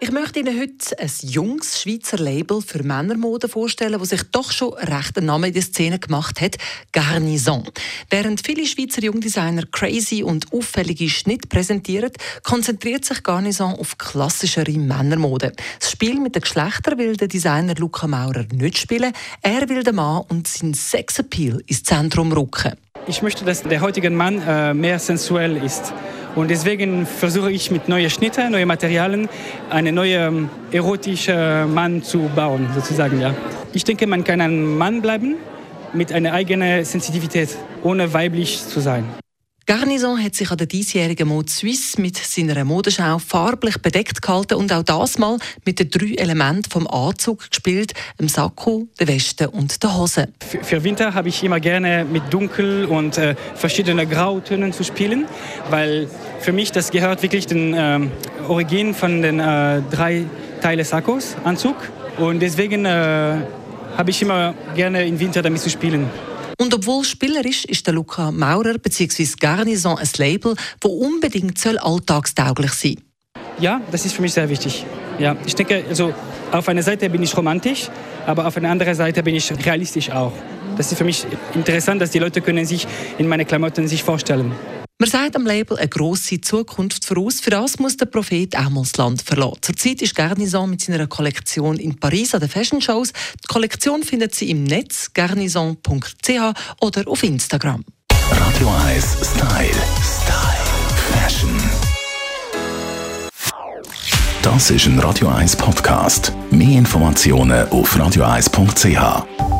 Ich möchte Ihnen heute ein junges Schweizer Label für Männermode vorstellen, das sich doch schon recht einen Namen in der Szene gemacht hat, Garnison. Während viele Schweizer Jungdesigner crazy und auffällige Schnitt präsentieren, konzentriert sich Garnison auf klassischere Männermode. Das Spiel mit den Geschlechtern will der Designer Luca Maurer nicht spielen. Er will den Mann und sein Sexappeal ins Zentrum rücken. Ich möchte, dass der heutige Mann äh, mehr sensuell ist. Und deswegen versuche ich mit neuen Schnitten, neuen Materialien, einen neuen erotischen Mann zu bauen, sozusagen. Ja. Ich denke, man kann ein Mann bleiben mit einer eigenen Sensitivität, ohne weiblich zu sein. Garnison hat sich an der diesjährigen Mode Suisse mit seiner Modenschau farblich bedeckt gehalten und auch das mal mit den drei Elementen vom Anzug gespielt: dem Sakko, der Weste und der Hose. Für, für Winter habe ich immer gerne mit Dunkel und äh, verschiedenen Grautönen zu spielen, weil für mich das gehört wirklich den äh, Origin von den äh, drei Teilen Sakkos, Anzug. Und deswegen äh, habe ich immer gerne im Winter damit zu spielen. Und obwohl spielerisch ist der Luca Maurer bzw. Garnison ein Label, das unbedingt soll alltagstauglich sein Ja, das ist für mich sehr wichtig. Ja, ich denke, also auf einer Seite bin ich romantisch, aber auf einer anderen Seite bin ich realistisch auch. Das ist für mich interessant, dass die Leute können sich in meine Klamotten sich vorstellen. Man sagt am Label eine grosse Zukunft voraus. Für das muss der Prophet auch mal das Land verlassen. Zurzeit ist Garnison mit seiner Kollektion in Paris an den Fashion Shows. Die Kollektion findet Sie im Netz garnison.ch oder auf Instagram. Radio 1 Style. Style. Fashion. Das ist ein Radio 1 Podcast. Mehr Informationen auf radio1.ch.